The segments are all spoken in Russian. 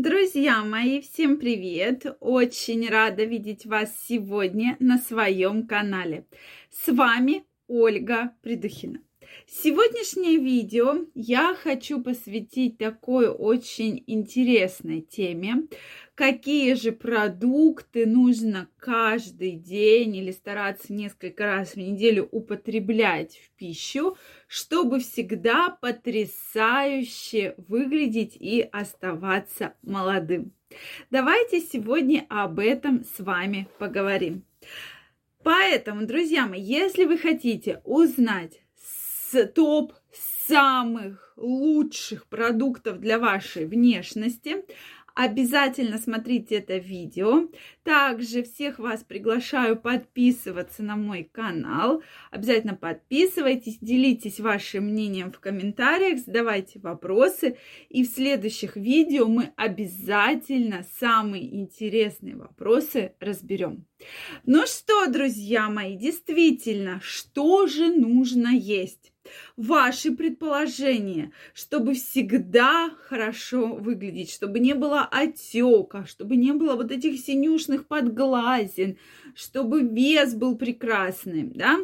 Друзья мои, всем привет! Очень рада видеть вас сегодня на своем канале. С вами Ольга Придухина. Сегодняшнее видео я хочу посвятить такой очень интересной теме, какие же продукты нужно каждый день или стараться несколько раз в неделю употреблять в пищу, чтобы всегда потрясающе выглядеть и оставаться молодым. Давайте сегодня об этом с вами поговорим. Поэтому, друзья мои, если вы хотите узнать топ самых лучших продуктов для вашей внешности, Обязательно смотрите это видео. Также всех вас приглашаю подписываться на мой канал. Обязательно подписывайтесь, делитесь вашим мнением в комментариях, задавайте вопросы. И в следующих видео мы обязательно самые интересные вопросы разберем. Ну что, друзья мои, действительно, что же нужно есть? Ваши предположения, чтобы всегда хорошо выглядеть, чтобы не было отека, чтобы не было вот этих синюшных подглазин, чтобы вес был прекрасным, да,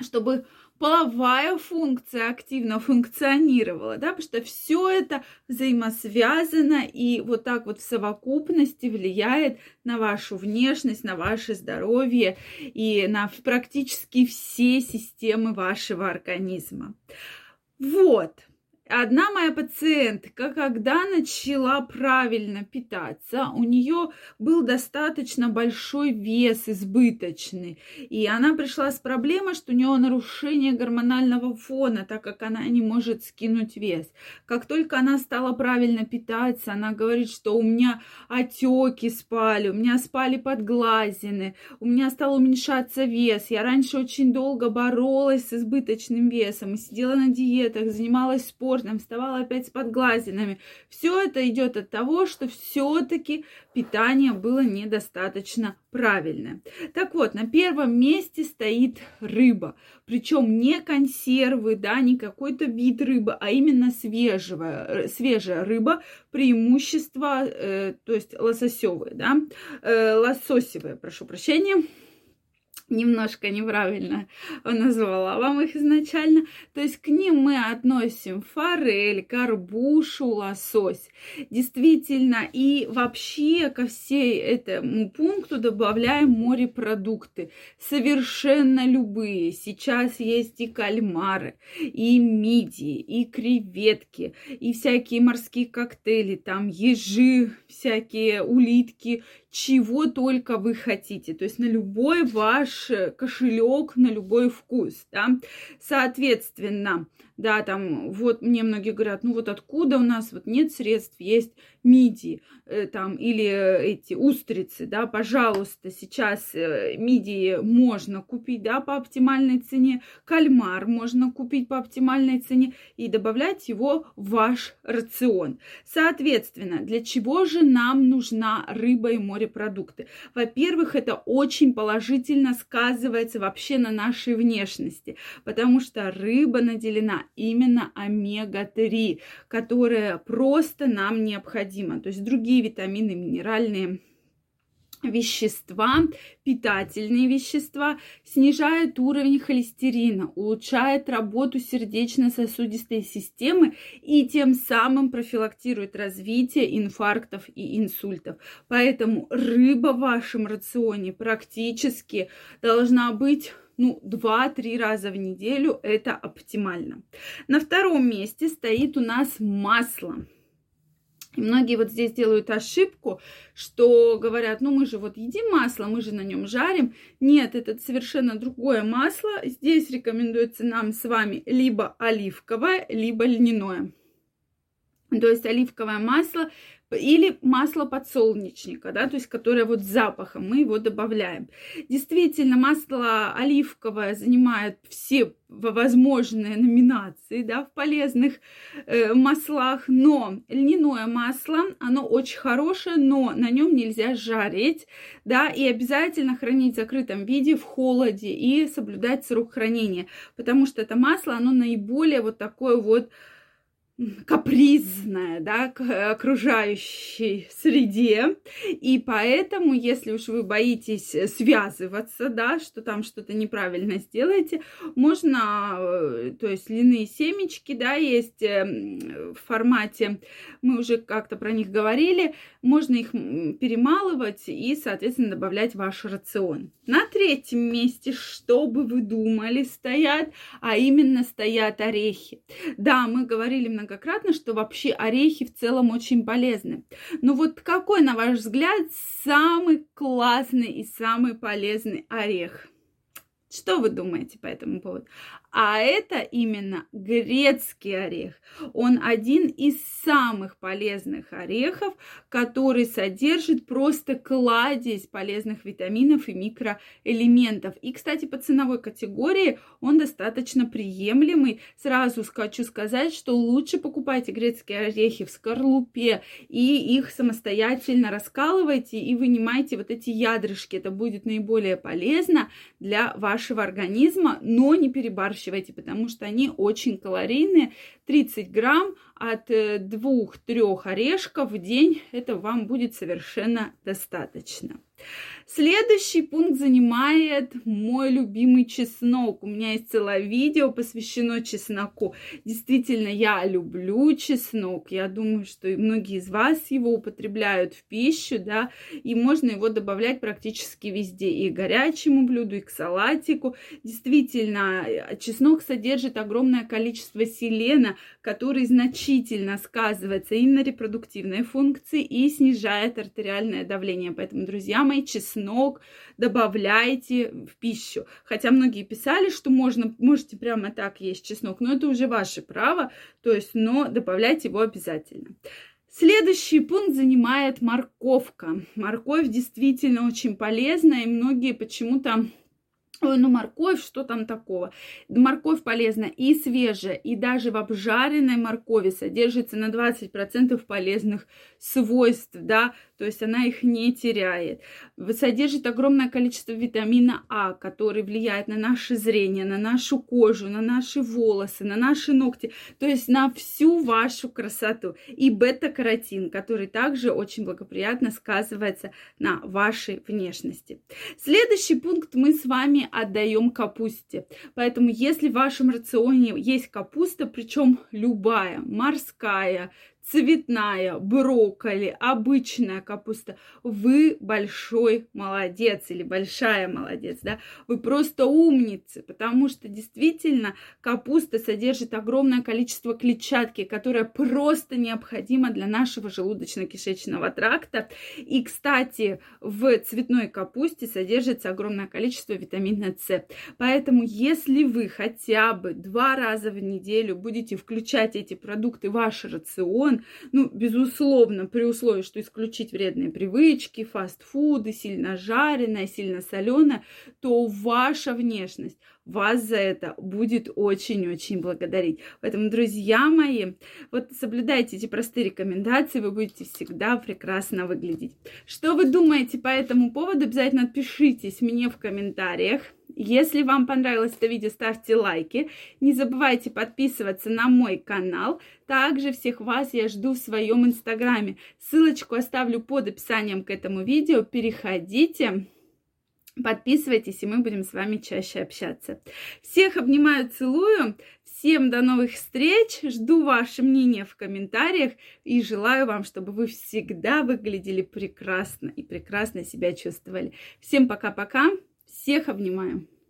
чтобы половая функция активно функционировала, да, потому что все это взаимосвязано и вот так вот в совокупности влияет на вашу внешность, на ваше здоровье и на практически все системы вашего организма. Вот. Одна моя пациентка, когда начала правильно питаться, у нее был достаточно большой вес избыточный. И она пришла с проблемой, что у нее нарушение гормонального фона, так как она не может скинуть вес. Как только она стала правильно питаться, она говорит, что у меня отеки спали, у меня спали подглазины, у меня стал уменьшаться вес. Я раньше очень долго боролась с избыточным весом, сидела на диетах, занималась спортом, тревожным, вставала опять с подглазинами. Все это идет от того, что все-таки питание было недостаточно правильное. Так вот, на первом месте стоит рыба. Причем не консервы, да, не какой-то вид рыбы, а именно свежая, свежая рыба, преимущество, э, то есть лососевые, да, э, лососевые, прошу прощения немножко неправильно назвала вам их изначально. То есть к ним мы относим форель, горбушу, лосось. Действительно, и вообще ко всей этому пункту добавляем морепродукты. Совершенно любые. Сейчас есть и кальмары, и мидии, и креветки, и всякие морские коктейли, там ежи, всякие улитки, чего только вы хотите. То есть на любой ваш кошелек, на любой вкус. Да? Соответственно, да, там, вот мне многие говорят, ну вот откуда у нас вот нет средств, есть мидии, э, там, или эти устрицы, да, пожалуйста, сейчас э, мидии можно купить, да, по оптимальной цене, кальмар можно купить по оптимальной цене и добавлять его в ваш рацион. Соответственно, для чего же нам нужна рыба и морепродукты? Во-первых, это очень положительно сказывается вообще на нашей внешности, потому что рыба наделена именно омега-3, которая просто нам необходима. То есть другие витамины, минеральные вещества, питательные вещества, снижает уровень холестерина, улучшает работу сердечно-сосудистой системы и тем самым профилактирует развитие инфарктов и инсультов. Поэтому рыба в вашем рационе практически должна быть ну, 2-3 раза в неделю это оптимально. На втором месте стоит у нас масло. Многие вот здесь делают ошибку, что говорят, ну мы же вот едим масло, мы же на нем жарим. Нет, это совершенно другое масло. Здесь рекомендуется нам с вами либо оливковое, либо льняное. То есть оливковое масло или масло подсолнечника, да, то есть которое вот с запахом, мы его добавляем. Действительно, масло оливковое занимает все возможные номинации, да, в полезных э, маслах, но льняное масло, оно очень хорошее, но на нем нельзя жарить, да, и обязательно хранить в закрытом виде в холоде и соблюдать срок хранения, потому что это масло, оно наиболее вот такое вот капризная, да, к окружающей среде. И поэтому, если уж вы боитесь связываться, да, что там что-то неправильно сделаете, можно, э, то есть льняные семечки, да, есть эм, в формате, мы уже как-то про них говорили, можно их перемалывать и, соответственно, добавлять в ваш рацион. На третьем месте, что бы вы думали, стоят, а именно стоят орехи. Да, мы говорили многократно, что вообще орехи в целом очень полезны. Но вот какой, на ваш взгляд, самый классный и самый полезный орех? Что вы думаете по этому поводу? А это именно грецкий орех. Он один из самых полезных орехов, который содержит просто кладезь полезных витаминов и микроэлементов. И, кстати, по ценовой категории он достаточно приемлемый. Сразу хочу сказать, что лучше покупайте грецкие орехи в скорлупе и их самостоятельно раскалывайте и вынимайте вот эти ядрышки. Это будет наиболее полезно для вашего организма, но не перебарщивайте выращивайте, потому что они очень калорийные. 30 грамм от э, двух-трех орешков в день, это вам будет совершенно достаточно. Следующий пункт занимает мой любимый чеснок. У меня есть целое видео посвящено чесноку. Действительно, я люблю чеснок. Я думаю, что многие из вас его употребляют в пищу, да, и можно его добавлять практически везде. И к горячему блюду, и к салатику. Действительно, чеснок содержит огромное количество селена, который значительно сказывается и на репродуктивной функции, и снижает артериальное давление. Поэтому, друзья мои, чеснок добавляйте в пищу. Хотя многие писали, что можно, можете прямо так есть чеснок, но это уже ваше право, то есть, но добавляйте его обязательно. Следующий пункт занимает морковка. Морковь действительно очень полезная, и многие почему-то Ой, ну морковь, что там такого? Морковь полезна и свежая, и даже в обжаренной моркови содержится на 20% полезных свойств, да, то есть она их не теряет. Содержит огромное количество витамина А, который влияет на наше зрение, на нашу кожу, на наши волосы, на наши ногти, то есть на всю вашу красоту. И бета-каротин, который также очень благоприятно сказывается на вашей внешности. Следующий пункт мы с вами отдаем капусте. Поэтому если в вашем рационе есть капуста, причем любая, морская, цветная, брокколи, обычная капуста. Вы большой молодец или большая молодец, да? Вы просто умницы, потому что действительно капуста содержит огромное количество клетчатки, которая просто необходима для нашего желудочно-кишечного тракта. И, кстати, в цветной капусте содержится огромное количество витамина С. Поэтому, если вы хотя бы два раза в неделю будете включать эти продукты в ваш рацион, ну, безусловно, при условии, что исключить вредные привычки, фастфуды, сильно жареное, сильно соленое, то ваша внешность вас за это будет очень-очень благодарить. Поэтому, друзья мои, вот соблюдайте эти простые рекомендации, вы будете всегда прекрасно выглядеть. Что вы думаете по этому поводу, обязательно отпишитесь мне в комментариях. Если вам понравилось это видео, ставьте лайки. Не забывайте подписываться на мой канал. Также всех вас я жду в своем инстаграме. Ссылочку оставлю под описанием к этому видео. Переходите. Подписывайтесь, и мы будем с вами чаще общаться. Всех обнимаю, целую. Всем до новых встреч. Жду ваше мнение в комментариях. И желаю вам, чтобы вы всегда выглядели прекрасно и прекрасно себя чувствовали. Всем пока-пока. Всех обнимаю.